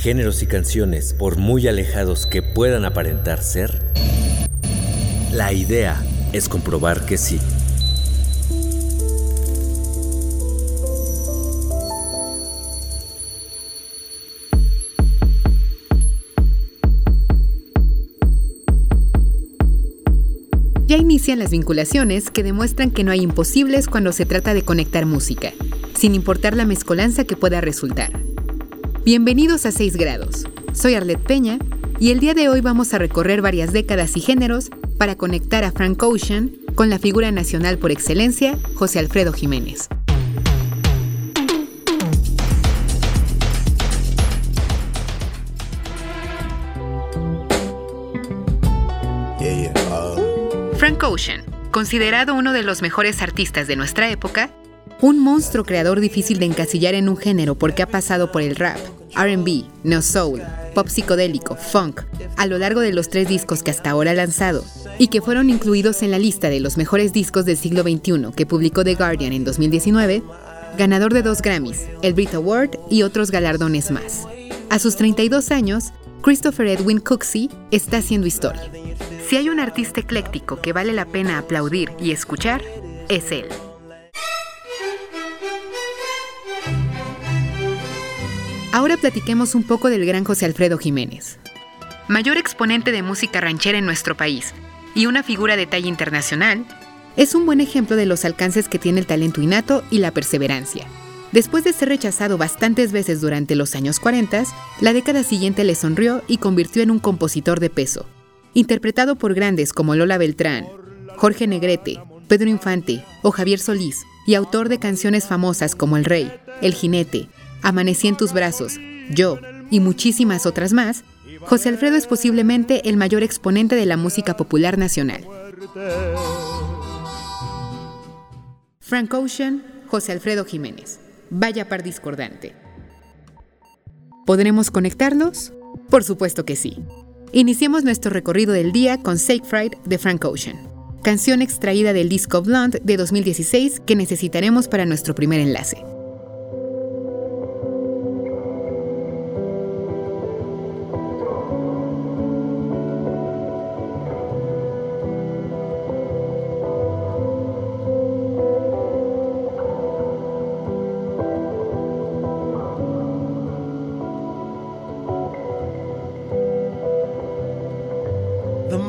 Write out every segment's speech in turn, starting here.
géneros y canciones por muy alejados que puedan aparentar ser? La idea es comprobar que sí. Ya inician las vinculaciones que demuestran que no hay imposibles cuando se trata de conectar música, sin importar la mezcolanza que pueda resultar. Bienvenidos a 6 grados. Soy Arlette Peña y el día de hoy vamos a recorrer varias décadas y géneros para conectar a Frank Ocean con la figura nacional por excelencia, José Alfredo Jiménez. Frank Ocean, considerado uno de los mejores artistas de nuestra época, un monstruo creador difícil de encasillar en un género porque ha pasado por el rap, RB, no soul, pop psicodélico, funk, a lo largo de los tres discos que hasta ahora ha lanzado, y que fueron incluidos en la lista de los mejores discos del siglo XXI que publicó The Guardian en 2019, ganador de dos Grammys, el Brit Award y otros galardones más. A sus 32 años, Christopher Edwin Cooksey está haciendo historia. Si hay un artista ecléctico que vale la pena aplaudir y escuchar, es él. Ahora platiquemos un poco del gran José Alfredo Jiménez. Mayor exponente de música ranchera en nuestro país y una figura de talla internacional, es un buen ejemplo de los alcances que tiene el talento innato y la perseverancia. Después de ser rechazado bastantes veces durante los años 40, la década siguiente le sonrió y convirtió en un compositor de peso, interpretado por grandes como Lola Beltrán, Jorge Negrete, Pedro Infante o Javier Solís, y autor de canciones famosas como El Rey, El Jinete, Amanecí en tus brazos, Yo y muchísimas otras más, José Alfredo es posiblemente el mayor exponente de la música popular nacional. Frank Ocean, José Alfredo Jiménez. Vaya par discordante. ¿Podremos conectarlos? Por supuesto que sí. Iniciemos nuestro recorrido del día con Fright de Frank Ocean, canción extraída del disco Blonde de 2016 que necesitaremos para nuestro primer enlace.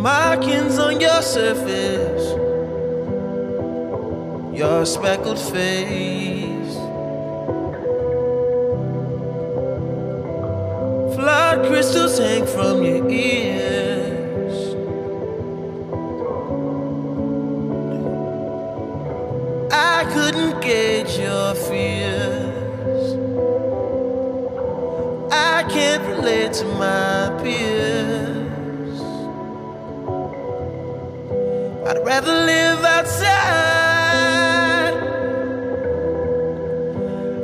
Markings on your surface, your speckled face. Flood crystals hang from your ears. Rather live outside.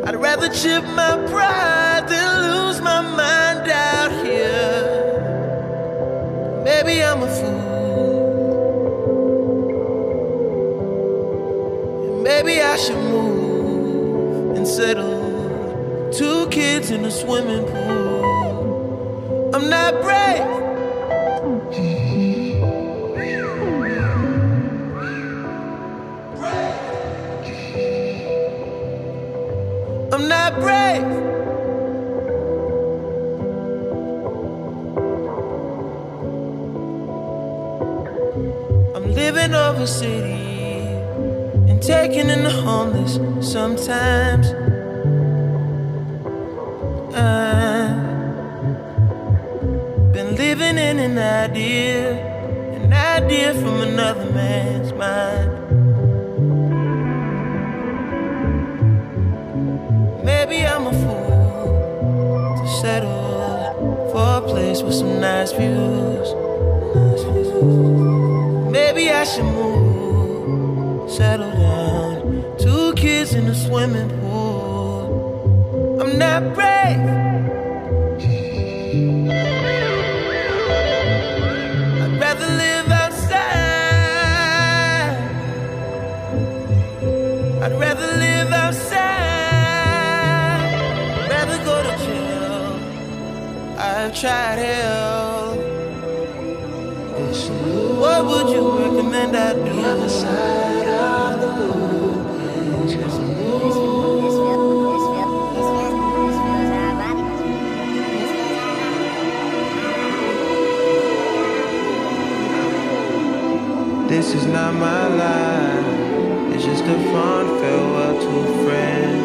I'd rather chip my pride than lose my mind out here. Maybe I'm a fool. Maybe I should move and settle. Two kids in a swimming pool. Sometimes. I've been living in an idea, an idea from another man's mind. Maybe I'm a fool to settle for a place with some nice views. Maybe I should move, settle swimming pool. I'm not brave. I'd rather live outside. I'd rather live outside. Rather go to jail. I've tried hell. What would you recommend I do? The other side This is not my life. It's just a fun farewell to a friend.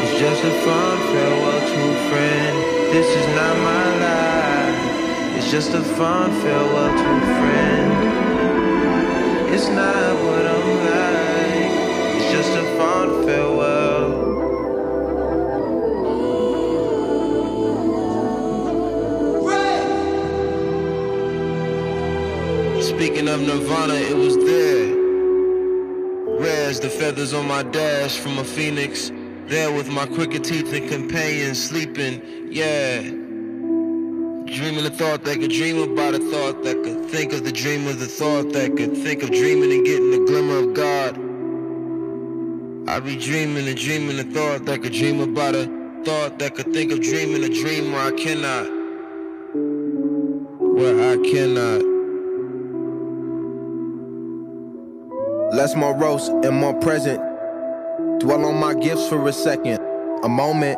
It's just a fun farewell to a friend. This is not my life. It's just a fun farewell to a friend. It's not what I'm like. It's just a fun farewell. Speaking of Nirvana, it was there. Rare the feathers on my dash from a phoenix. There with my crooked teeth and companions sleeping, yeah. Dreaming a thought that could dream about a thought that could think of the dream of the thought that could think of dreaming and getting the glimmer of God. I be dreaming and dreaming a thought that could dream about a thought that could think of dreaming a dream where I cannot. Where I cannot. Less morose and more present. Dwell on my gifts for a second, a moment.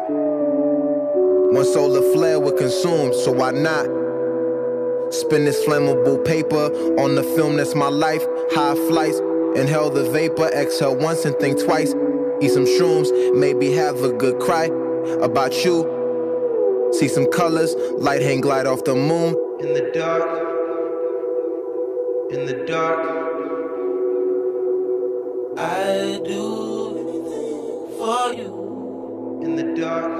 One solar flare would consume, so why not? Spin this flammable paper on the film that's my life. High flights, inhale the vapor, exhale once and think twice. Eat some shrooms, maybe have a good cry about you. See some colors, light hang glide off the moon. In the dark, in the dark, I do anything for you. In the dark,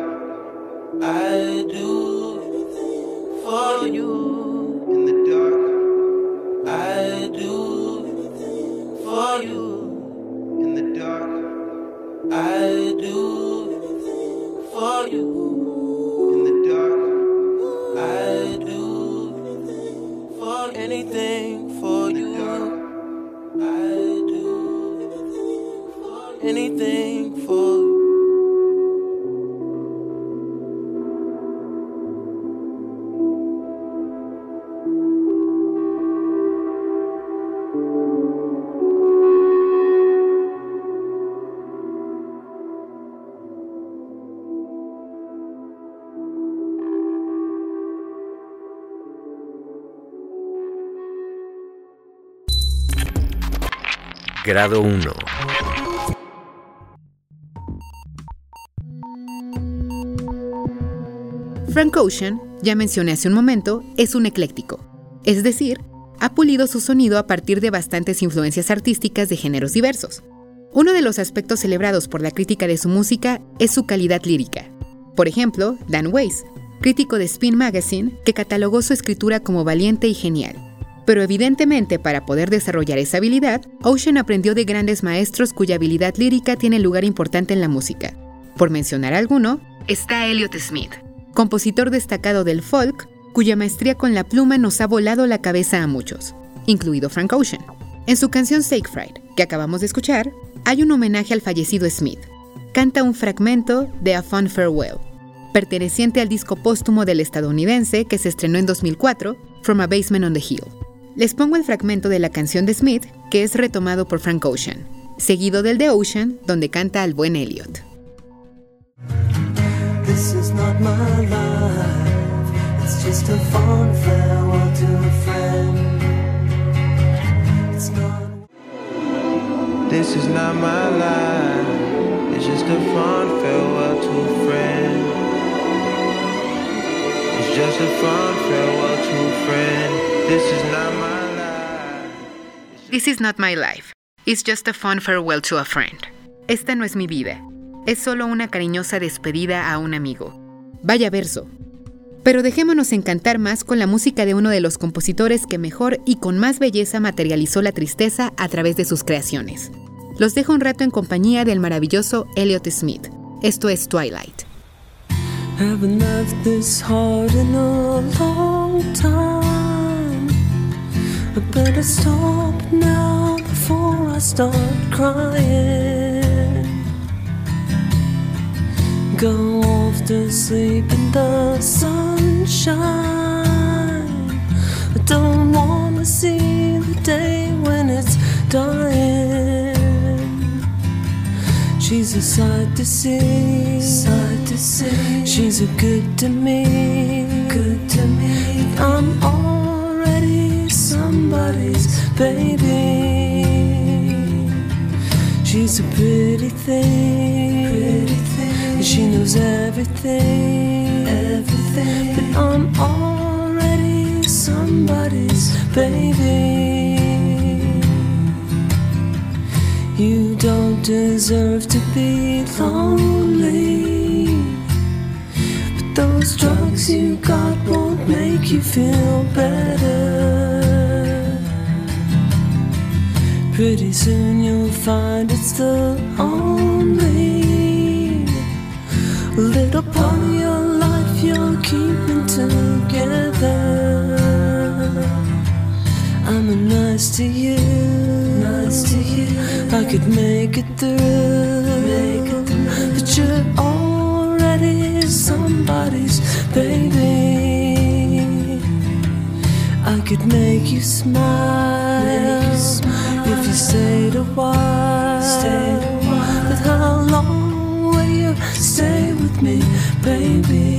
I do for you. In the dark, I do for you. In the dark, I do for you. In the dark, I do for anything anything for you. Grado 1. Frank Ocean, ya mencioné hace un momento, es un ecléctico. Es decir, ha pulido su sonido a partir de bastantes influencias artísticas de géneros diversos. Uno de los aspectos celebrados por la crítica de su música es su calidad lírica. Por ejemplo, Dan Weiss, crítico de Spin Magazine, que catalogó su escritura como valiente y genial. Pero evidentemente para poder desarrollar esa habilidad, Ocean aprendió de grandes maestros cuya habilidad lírica tiene lugar importante en la música. Por mencionar alguno, está Elliot Smith, compositor destacado del folk, cuya maestría con la pluma nos ha volado la cabeza a muchos, incluido Frank Ocean. En su canción Fried, que acabamos de escuchar, hay un homenaje al fallecido Smith. Canta un fragmento de A Fun Farewell, perteneciente al disco póstumo del estadounidense que se estrenó en 2004, From a Basement on the Hill. Les pongo el fragmento de la canción de Smith, que es retomado por Frank Ocean, seguido del de Ocean, donde canta al buen Elliot. This is not my life. It's just a fond farewell to a friend. It's not. This is not my life. It's just a fond farewell to a friend. It's just a fond farewell to a friend. This is not my life. This is not my life. It's just a fun farewell to a friend. Esta no es mi vida. Es solo una cariñosa despedida a un amigo. Vaya verso. Pero dejémonos encantar más con la música de uno de los compositores que mejor y con más belleza materializó la tristeza a través de sus creaciones. Los dejo un rato en compañía del maravilloso Elliot Smith. Esto es Twilight. Go off to sleep in the sunshine. I don't wanna see the day when it's dying. She's a sight to see, sight to see. She's a good to me, good to me. I'm already somebody's baby. She's a pretty thing, She knows everything, everything. But I'm already somebody's baby. You don't deserve to be lonely. But those drugs you got won't make you feel better. Pretty soon you'll find it's the only little part of your life you're keeping together. I'm nice to you, nice to you. I could make it through, make it through. But you're already somebody's baby. I could make you smile, if you stayed a while. Stayed me, baby?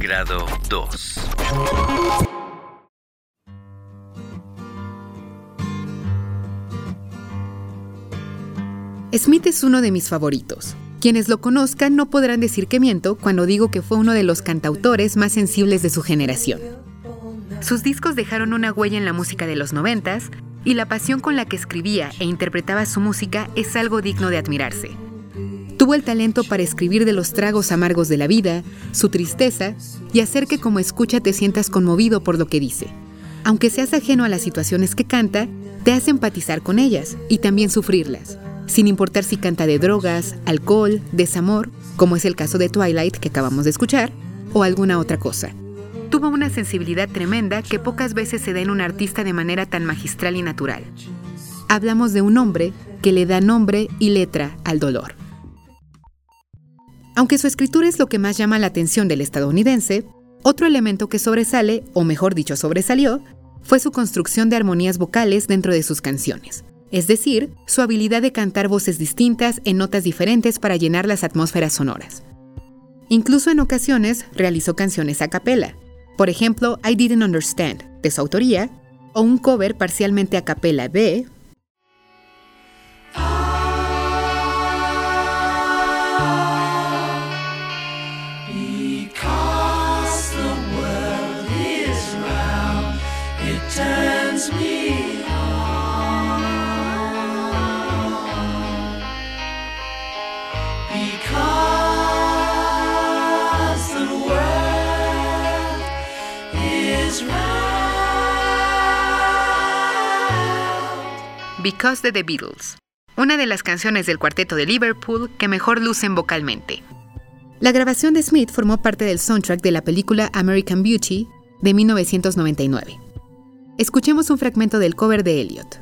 Grado 2. Smith es uno de mis favoritos. Quienes lo conozcan no podrán decir que miento cuando digo que fue uno de los cantautores más sensibles de su generación. Sus discos dejaron una huella en la música de los noventas y la pasión con la que escribía e interpretaba su música es algo digno de admirarse. Tuvo el talento para escribir de los tragos amargos de la vida, su tristeza y hacer que como escucha te sientas conmovido por lo que dice. Aunque seas ajeno a las situaciones que canta, te hace empatizar con ellas y también sufrirlas, sin importar si canta de drogas, alcohol, desamor, como es el caso de Twilight que acabamos de escuchar, o alguna otra cosa. tuvo una sensibilidad tremenda que pocas veces se da en un artista de manera tan magistral y natural. Hablamos de un hombre que le da nombre y letra al dolor. Aunque su escritura es lo que más llama la atención del estadounidense, otro elemento que sobresale, o mejor dicho sobresalió, fue su construcción de armonías vocales dentro de sus canciones, es decir, su habilidad de cantar voces distintas en notas diferentes para llenar las atmósferas sonoras. Incluso en ocasiones realizó canciones a capela, por ejemplo I Didn't Understand, de su autoría, o un cover parcialmente a capela de Because de The Beatles, una de las canciones del cuarteto de Liverpool que mejor lucen vocalmente. La grabación de Smith formó parte del soundtrack de la película American Beauty de 1999. Escuchemos un fragmento del cover de Elliot.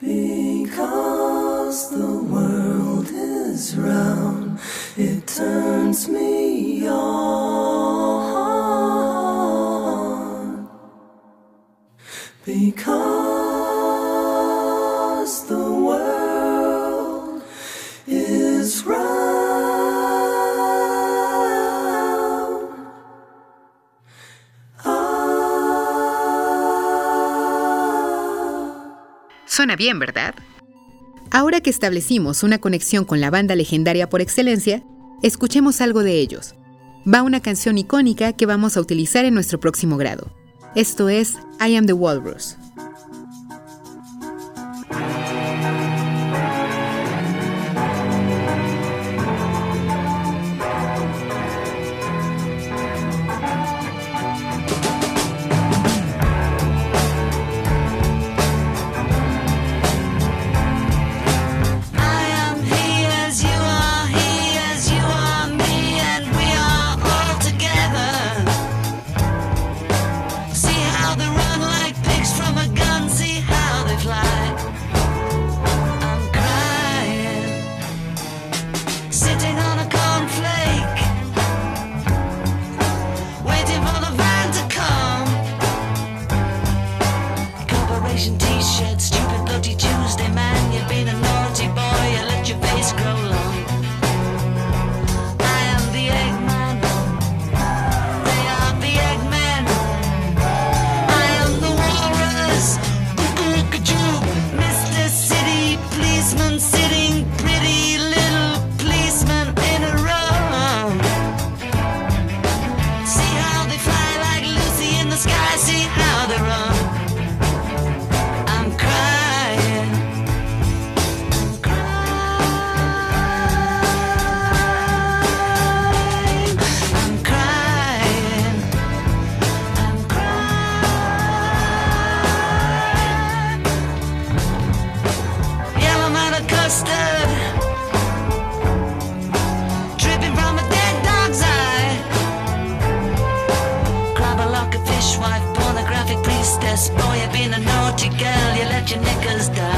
Because the world is round, it turns me on. Suena bien, ¿verdad? Ahora que establecimos una conexión con la banda legendaria por excelencia, escuchemos algo de ellos. Va una canción icónica que vamos a utilizar en nuestro próximo grado. Esto es I Am the Walrus. Been a naughty girl, you let your knickers down.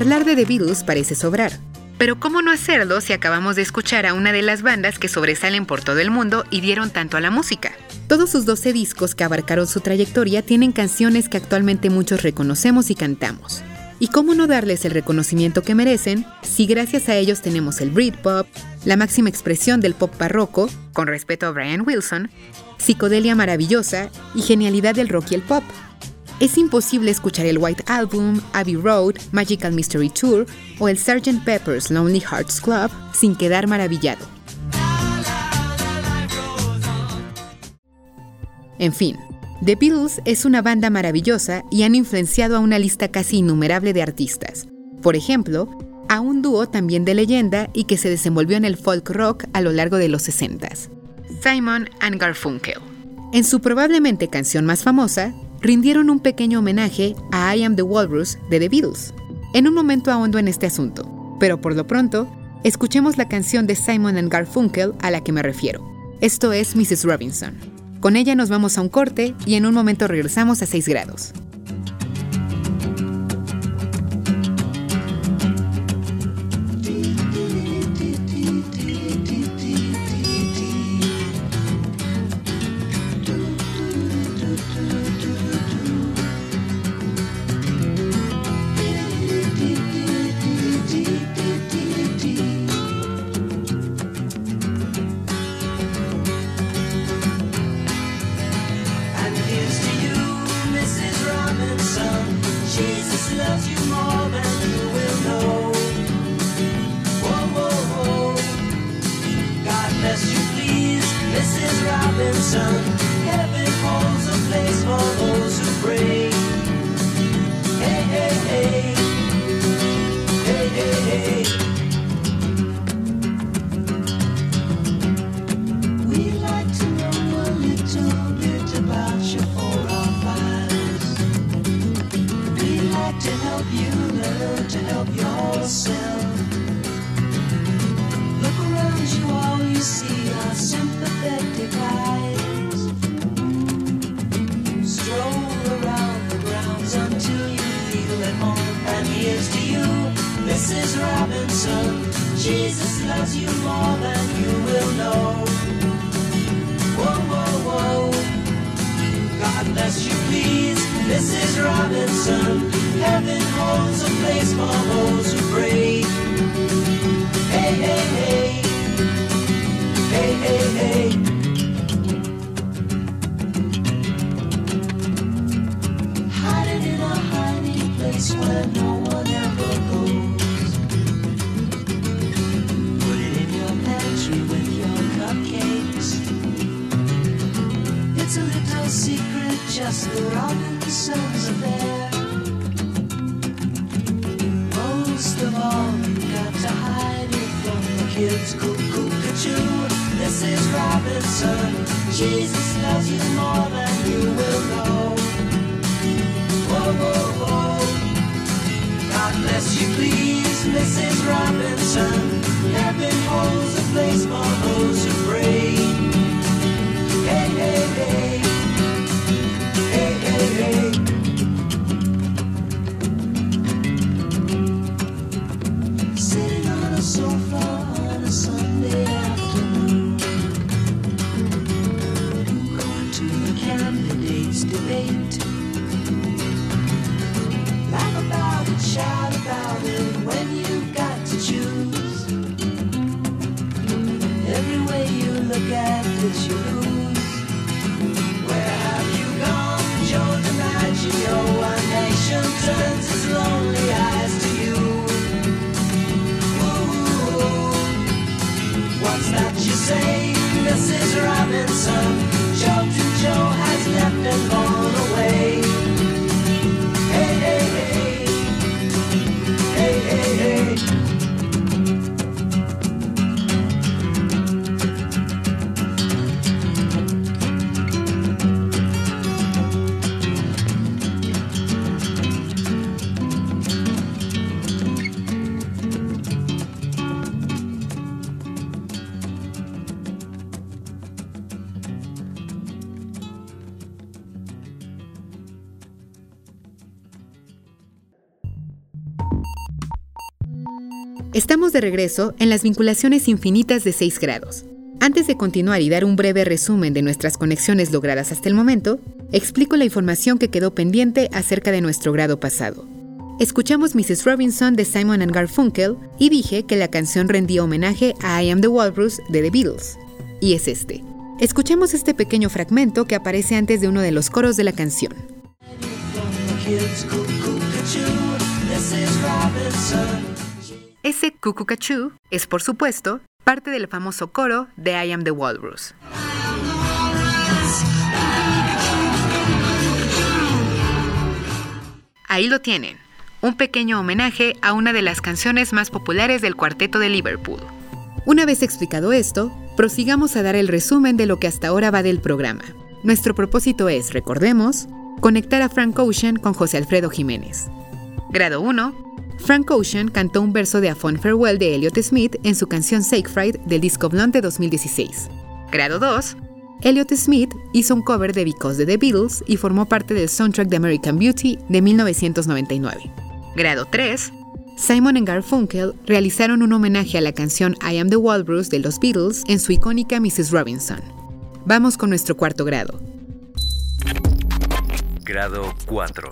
Charlar de The Beatles parece sobrar. Pero ¿cómo no hacerlo si acabamos de escuchar a una de las bandas que sobresalen por todo el mundo y dieron tanto a la música? Todos sus 12 discos que abarcaron su trayectoria tienen canciones que actualmente muchos reconocemos y cantamos. ¿Y cómo no darles el reconocimiento que merecen si gracias a ellos tenemos el Britpop, la máxima expresión del pop barroco, con respeto a Brian Wilson, psicodelia maravillosa y genialidad del rock y el pop? Es imposible escuchar el White Album, Abbey Road, Magical Mystery Tour o el Sgt. Pepper's Lonely Hearts Club sin quedar maravillado. En fin, The Beatles es una banda maravillosa y han influenciado a una lista casi innumerable de artistas. Por ejemplo, a un dúo también de leyenda y que se desenvolvió en el folk rock a lo largo de los 60 Simon and Garfunkel. En su probablemente canción más famosa, rindieron un pequeño homenaje a I Am the Walrus de The Beatles. En un momento ahondo en este asunto, pero por lo pronto, escuchemos la canción de Simon and Garfunkel a la que me refiero. Esto es Mrs. Robinson. Con ella nos vamos a un corte y en un momento regresamos a 6 grados. Robinson. Mrs. Robinson. Heaven holds a place for Estamos de regreso en las vinculaciones infinitas de 6 grados. Antes de continuar y dar un breve resumen de nuestras conexiones logradas hasta el momento, explico la información que quedó pendiente acerca de nuestro grado pasado. Escuchamos Mrs. Robinson de Simon and Garfunkel y dije que la canción rendía homenaje a I Am the Walrus de The Beatles. Y es este. Escuchemos este pequeño fragmento que aparece antes de uno de los coros de la canción. Ese cucucachú es, por supuesto, parte del famoso coro de I Am the Walrus. Ahí lo tienen, un pequeño homenaje a una de las canciones más populares del cuarteto de Liverpool. Una vez explicado esto, prosigamos a dar el resumen de lo que hasta ahora va del programa. Nuestro propósito es, recordemos, conectar a Frank Ocean con José Alfredo Jiménez. Grado 1. Frank Ocean cantó un verso de A Fond Farewell de Elliott Smith en su canción Sacred del disco Blonde de 2016. Grado 2. Elliott Smith hizo un cover de Because de The Beatles y formó parte del soundtrack de American Beauty de 1999. Grado 3. Simon y Garfunkel realizaron un homenaje a la canción I Am the Walrus de los Beatles en su icónica Mrs. Robinson. Vamos con nuestro cuarto grado. Grado 4.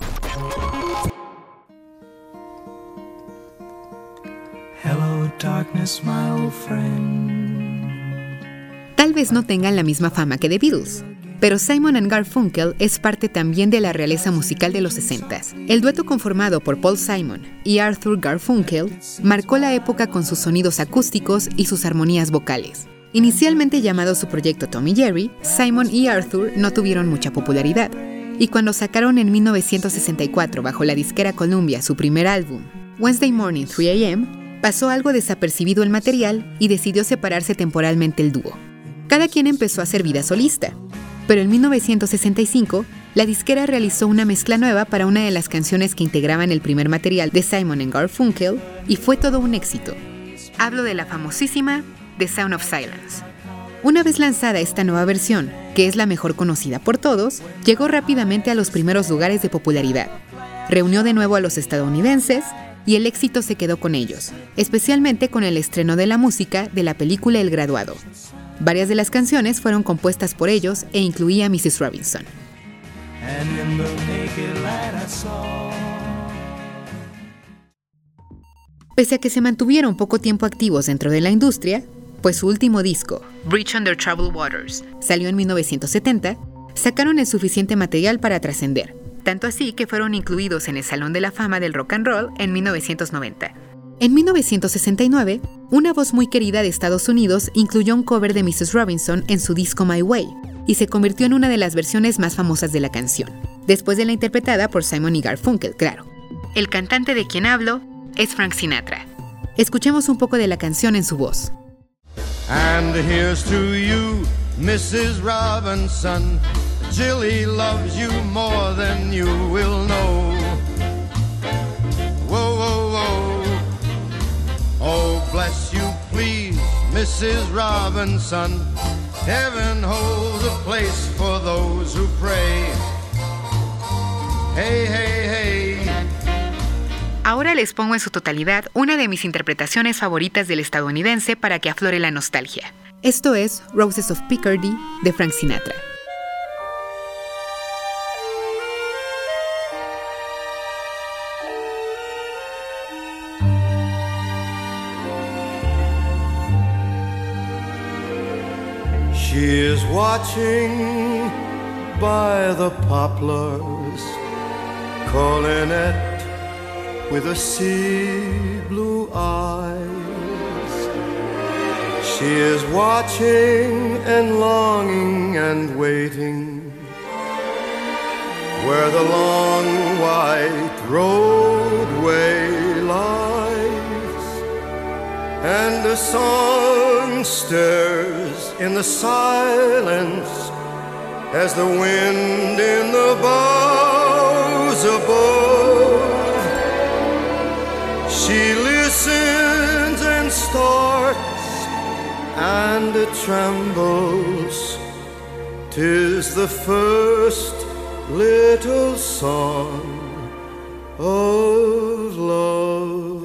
Darkness, my old friend. Tal vez no tengan la misma fama que The Beatles, pero Simon and Garfunkel es parte también de la realeza musical de los 60. El dueto conformado por Paul Simon y Arthur Garfunkel marcó la época con sus sonidos acústicos y sus armonías vocales. Inicialmente llamado su proyecto Tommy Jerry, Simon y Arthur no tuvieron mucha popularidad, y cuando sacaron en 1964 bajo la disquera Columbia su primer álbum, Wednesday Morning 3 AM, pasó algo desapercibido el material y decidió separarse temporalmente el dúo. Cada quien empezó a hacer vida solista, pero en 1965 la disquera realizó una mezcla nueva para una de las canciones que integraban el primer material de Simon Garfunkel y fue todo un éxito. Hablo de la famosísima The Sound of Silence. Una vez lanzada esta nueva versión, que es la mejor conocida por todos, llegó rápidamente a los primeros lugares de popularidad. Reunió de nuevo a los estadounidenses y el éxito se quedó con ellos, especialmente con el estreno de la música de la película El Graduado. Varias de las canciones fueron compuestas por ellos e incluía Mrs. Robinson. Pese a que se mantuvieron poco tiempo activos dentro de la industria, pues su último disco, Bridge Under Troubled Waters, salió en 1970, sacaron el suficiente material para trascender, tanto así que fueron incluidos en el Salón de la Fama del Rock and Roll en 1990. En 1969, una voz muy querida de Estados Unidos incluyó un cover de Mrs. Robinson en su disco My Way y se convirtió en una de las versiones más famosas de la canción, después de la interpretada por Simon y Garfunkel, claro. El cantante de quien hablo es Frank Sinatra. Escuchemos un poco de la canción en su voz. And here's to you, Mrs. Robinson. Jilly loves you more than you will know. Whoa, whoa, whoa. Oh, bless you, please, Mrs. Robinson. Heaven holds a place for those who pray. Hey, hey, hey. Ahora les pongo en su totalidad una de mis interpretaciones favoritas del estadounidense para que aflore la nostalgia. Esto es Roses of Picardy de Frank Sinatra. She is watching by the poplars, calling it with a sea blue eyes. She is watching and longing and waiting where the long white roadway lies, and a song stirs in the silence as the wind in the boughs above. She listens and starts and it trembles. Tis the first little song of love.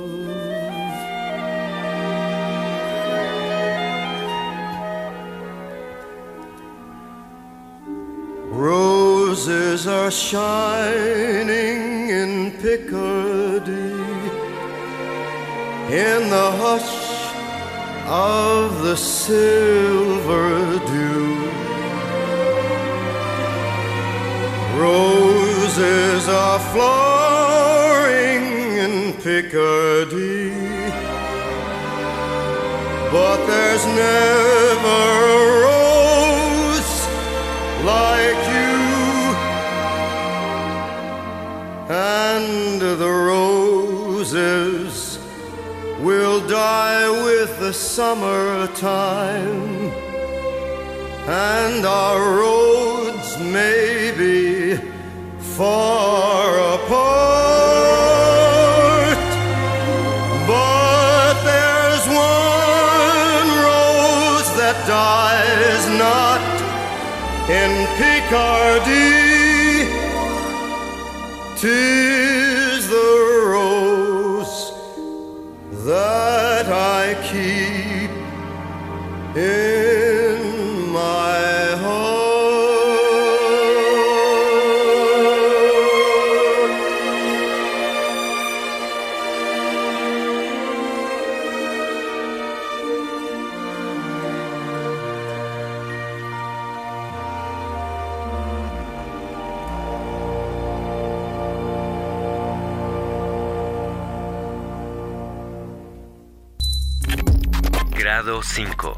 Roses are shining in Picardy in the hush of the silver dew. Roses are flowering in Picardy, but there's never a rose like you, and the roses with the summertime, and our roads may be far apart. But there's one rose that dies not in Picardy. Keep. in 5.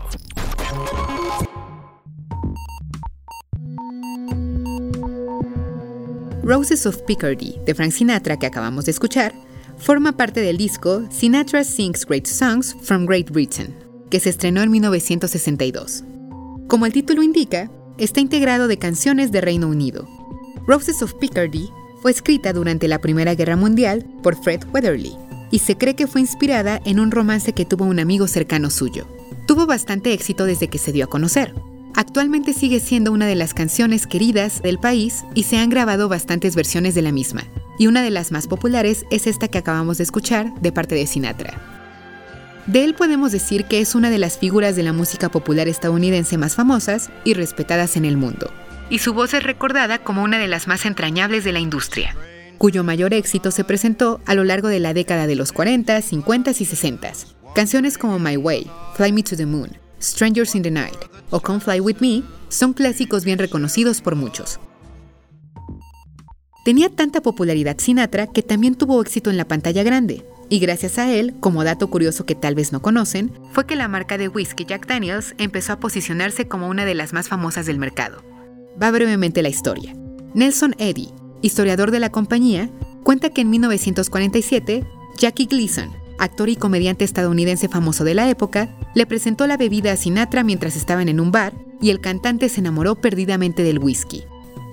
Roses of Picardy de Frank Sinatra que acabamos de escuchar forma parte del disco Sinatra Sings Great Songs from Great Britain, que se estrenó en 1962. Como el título indica, está integrado de canciones de Reino Unido. Roses of Picardy fue escrita durante la Primera Guerra Mundial por Fred Weatherly y se cree que fue inspirada en un romance que tuvo un amigo cercano suyo. Tuvo bastante éxito desde que se dio a conocer. Actualmente sigue siendo una de las canciones queridas del país y se han grabado bastantes versiones de la misma. Y una de las más populares es esta que acabamos de escuchar de parte de Sinatra. De él podemos decir que es una de las figuras de la música popular estadounidense más famosas y respetadas en el mundo. Y su voz es recordada como una de las más entrañables de la industria, cuyo mayor éxito se presentó a lo largo de la década de los 40, 50 y 60. Canciones como My Way, Fly Me to the Moon, Strangers in the Night o Come Fly With Me son clásicos bien reconocidos por muchos. Tenía tanta popularidad Sinatra que también tuvo éxito en la pantalla grande, y gracias a él, como dato curioso que tal vez no conocen, fue que la marca de whisky Jack Daniels empezó a posicionarse como una de las más famosas del mercado. Va brevemente la historia. Nelson Eddy, historiador de la compañía, cuenta que en 1947, Jackie Gleason, actor y comediante estadounidense famoso de la época, le presentó la bebida a Sinatra mientras estaban en un bar y el cantante se enamoró perdidamente del whisky.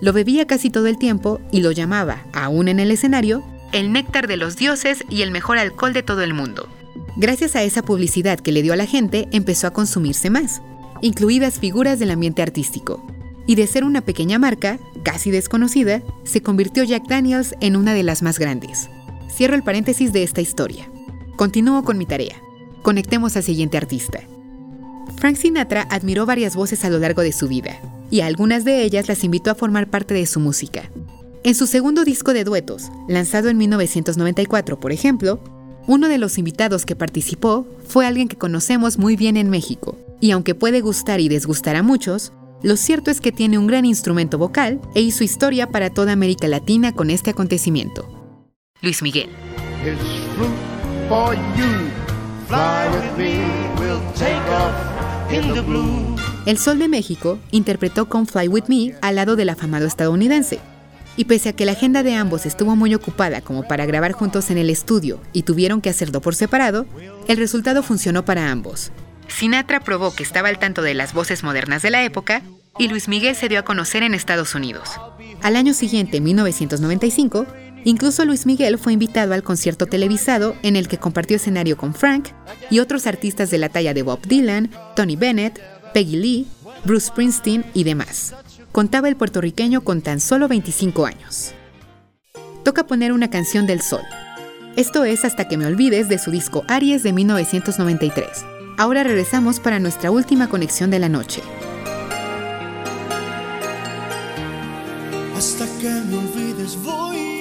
Lo bebía casi todo el tiempo y lo llamaba, aún en el escenario, el néctar de los dioses y el mejor alcohol de todo el mundo. Gracias a esa publicidad que le dio a la gente, empezó a consumirse más, incluidas figuras del ambiente artístico. Y de ser una pequeña marca, casi desconocida, se convirtió Jack Daniels en una de las más grandes. Cierro el paréntesis de esta historia. Continúo con mi tarea. Conectemos al siguiente artista. Frank Sinatra admiró varias voces a lo largo de su vida, y a algunas de ellas las invitó a formar parte de su música. En su segundo disco de duetos, lanzado en 1994, por ejemplo, uno de los invitados que participó fue alguien que conocemos muy bien en México, y aunque puede gustar y desgustar a muchos, lo cierto es que tiene un gran instrumento vocal e hizo historia para toda América Latina con este acontecimiento. Luis Miguel. El Sol de México interpretó Come Fly With Me al lado del afamado estadounidense. Y pese a que la agenda de ambos estuvo muy ocupada como para grabar juntos en el estudio y tuvieron que hacerlo por separado, el resultado funcionó para ambos. Sinatra probó que estaba al tanto de las voces modernas de la época y Luis Miguel se dio a conocer en Estados Unidos. Al año siguiente, 1995, incluso Luis Miguel fue invitado al concierto televisado en el que compartió escenario con Frank y otros artistas de la talla de Bob Dylan, Tony Bennett, Peggy Lee, Bruce Springsteen y demás. Contaba el puertorriqueño con tan solo 25 años. Toca poner una canción del sol. Esto es Hasta que me olvides de su disco Aries de 1993. Ahora regresamos para nuestra última conexión de la noche. Hasta que me olvides voy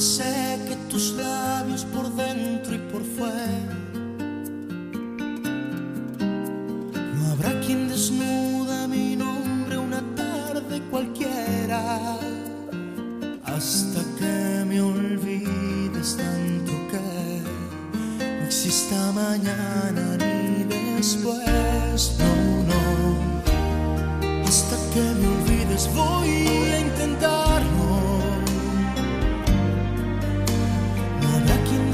me seque tus labios por dentro y por fuera. No habrá quien desnuda mi nombre una tarde cualquiera. Hasta que me olvides tanto que no exista mañana ni después. No, no. Hasta que me olvides voy a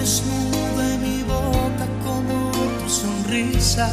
desnude mi boca como tu sonrisa.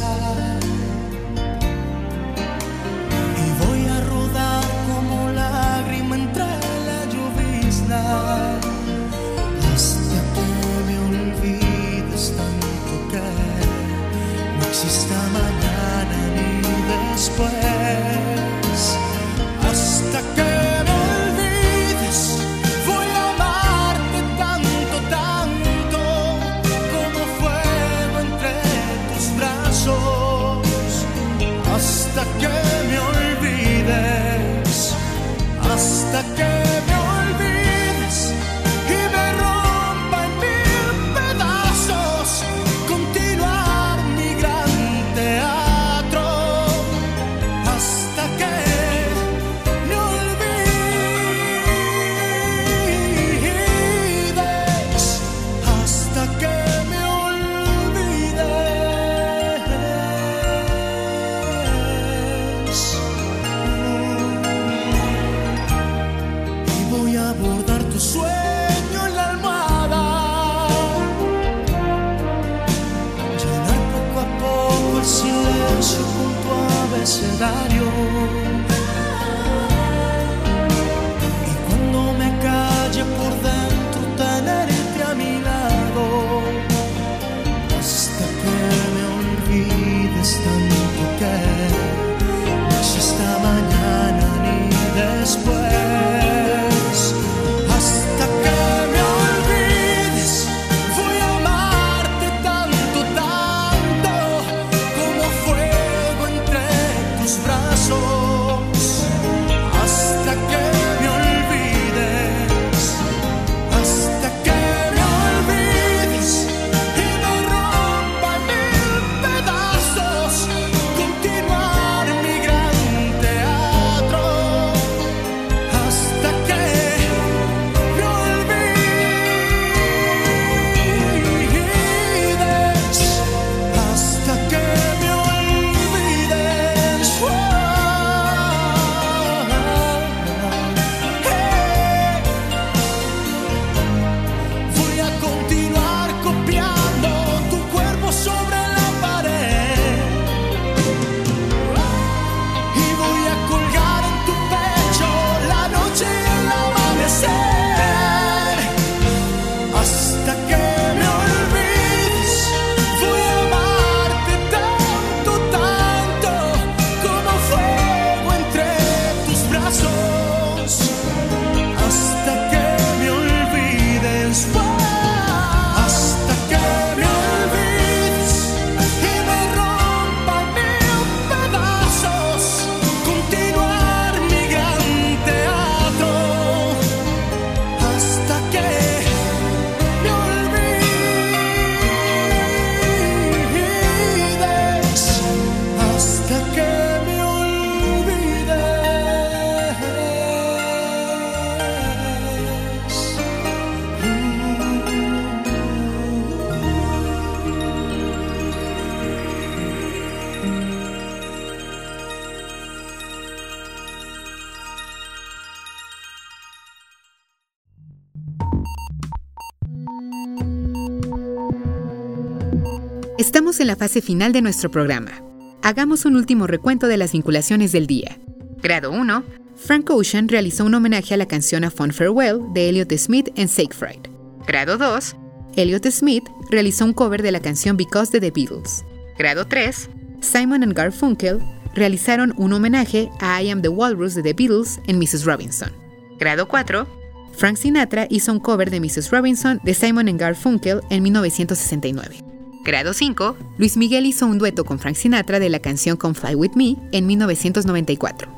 En la fase final de nuestro programa. Hagamos un último recuento de las vinculaciones del día. Grado 1. Frank Ocean realizó un homenaje a la canción A Fun Farewell de Elliot Smith en Siegfried. Grado 2. Elliot Smith realizó un cover de la canción Because de The Beatles. Grado 3. Simon and Garfunkel realizaron un homenaje a I Am the Walrus de The Beatles en Mrs. Robinson. Grado 4. Frank Sinatra hizo un cover de Mrs. Robinson de Simon and Garfunkel en 1969. Grado 5, Luis Miguel hizo un dueto con Frank Sinatra de la canción Come Fly With Me en 1994.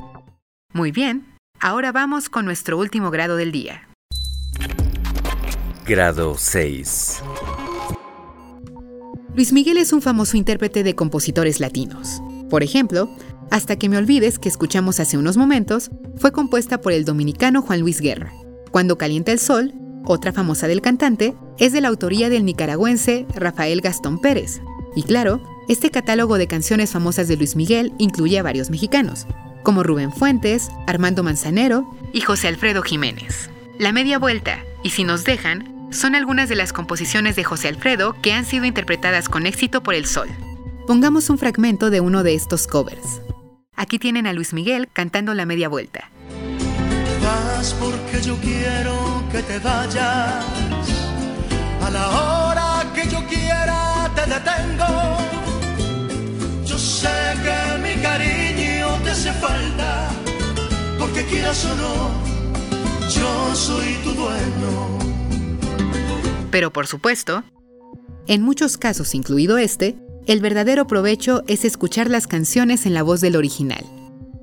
Muy bien, ahora vamos con nuestro último grado del día. Grado 6. Luis Miguel es un famoso intérprete de compositores latinos. Por ejemplo, Hasta que me olvides, que escuchamos hace unos momentos, fue compuesta por el dominicano Juan Luis Guerra. Cuando calienta el sol, otra famosa del cantante, es de la autoría del nicaragüense Rafael Gastón Pérez. Y claro, este catálogo de canciones famosas de Luis Miguel incluye a varios mexicanos, como Rubén Fuentes, Armando Manzanero y José Alfredo Jiménez. La media vuelta, y si nos dejan, son algunas de las composiciones de José Alfredo que han sido interpretadas con éxito por el sol. Pongamos un fragmento de uno de estos covers. Aquí tienen a Luis Miguel cantando la media vuelta. Vas porque yo quiero que te vayas. A la hora que yo quiera te detengo. Yo sé que mi cariño te hace falta. Porque quieras o no, yo soy tu dueño. Pero por supuesto, en muchos casos, incluido este, el verdadero provecho es escuchar las canciones en la voz del original.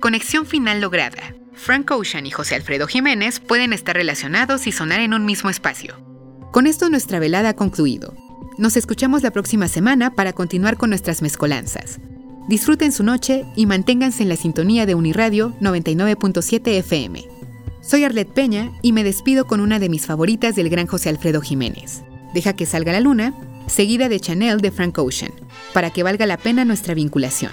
Conexión final lograda. Frank Ocean y José Alfredo Jiménez pueden estar relacionados y sonar en un mismo espacio. Con esto nuestra velada ha concluido. Nos escuchamos la próxima semana para continuar con nuestras mezcolanzas. Disfruten su noche y manténganse en la sintonía de Uniradio 99.7 FM. Soy Arlet Peña y me despido con una de mis favoritas del gran José Alfredo Jiménez. Deja que salga la luna, seguida de Chanel de Frank Ocean, para que valga la pena nuestra vinculación.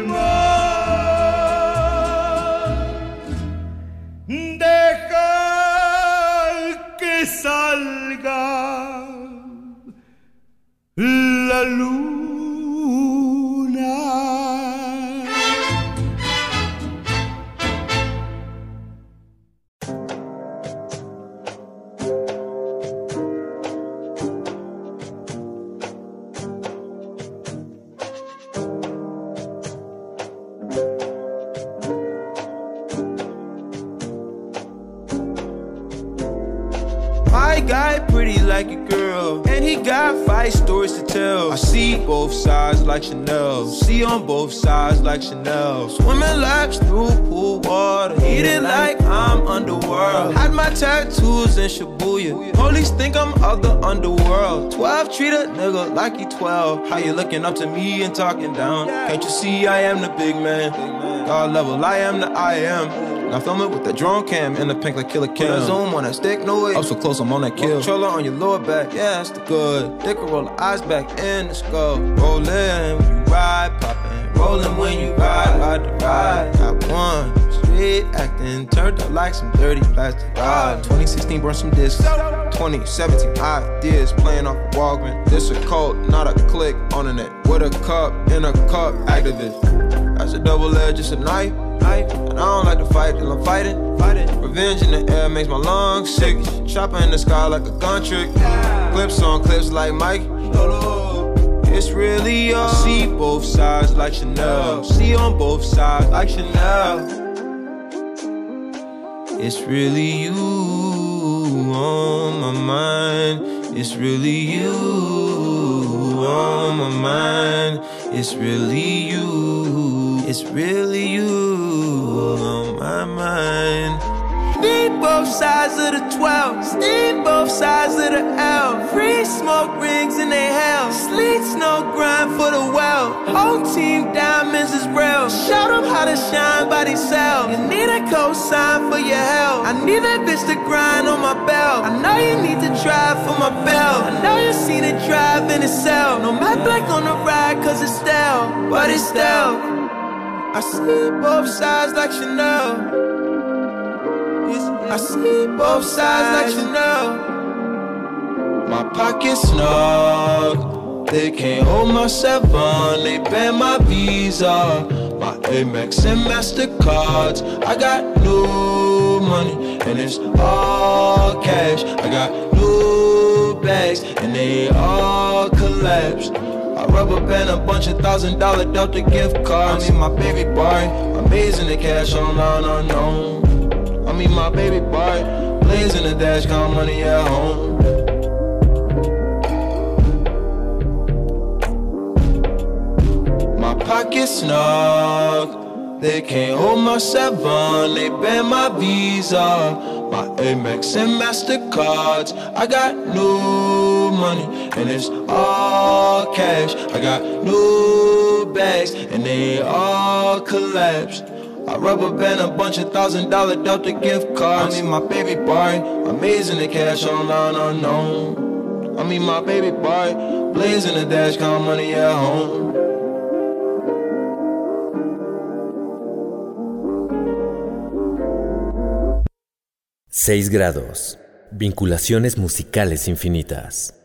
La luna. Like Chanel, see on both sides like Chanel. Swimming laps through pool water, eating like I'm underworld. Had my tattoos in Shibuya, police think I'm of the underworld. 12 treat a nigga like he 12. How you looking up to me and talking down? Can't you see I am the big man? God level, I am the I am. Now film it with the drone cam and the pink like killer cam. Put a zoom on that stick, no way. Up so close, I'm on that kill. Controller on your lower back, yeah, that's the good. Dick roll the eyes back in the skull. Rollin' when you ride, poppin'. Rollin' when you ride, ride the ride. Got one. Street acting, turned up like some dirty plastic. Ah, 2016 burned some discs. 2017 ideas playing off a Walgreens. This a cult, not a click on the net. With a cup in a cup, activist. That's a double edge, it's a knife. And I don't like to fight till I'm fighting. fighting. Revenge in the air makes my lungs sick. Chopper in the sky like a gun trick. Clips on clips like Mike. It's really you. I see both sides like Chanel. See on both sides like Chanel. It's really you on my mind. It's really you on my mind. It's really you. It's really you on my mind. Need both sides of the 12. Need both sides of the L. Free smoke rings in they hell. Sleet snow grind for the well. Whole team diamonds is real. Show them how to shine by themselves. You need a cosign for your help. I need that bitch to grind on my belt. I know you need to drive for my belt. I know you seen it drive in itself. No matte black on the ride, cause it's stale. But it's stale. I see both sides like Chanel. I see both sides like Chanel. My pockets snug. They can't hold my seven. They ban my Visa. My Amex and Mastercards. I got new money and it's all cash. I got new bags and they all collapsed. I rubber band a bunch of thousand dollar Delta gift cards. I mean my baby boy, amazing the cash online unknown. I mean my baby boy, blazing the dash, count money at home. My pockets snug, they can't hold my seven, they ban my Visa. My Amex and Mastercards, I got new money and it's all cash. I got new bags and they all collapsed. I rubber band a bunch of thousand dollar Delta gift cards. I mean my baby boy, amazing the cash online unknown. I mean my baby boy, blazing the dash, count money at home. Seis grados. Vinculaciones musicales infinitas.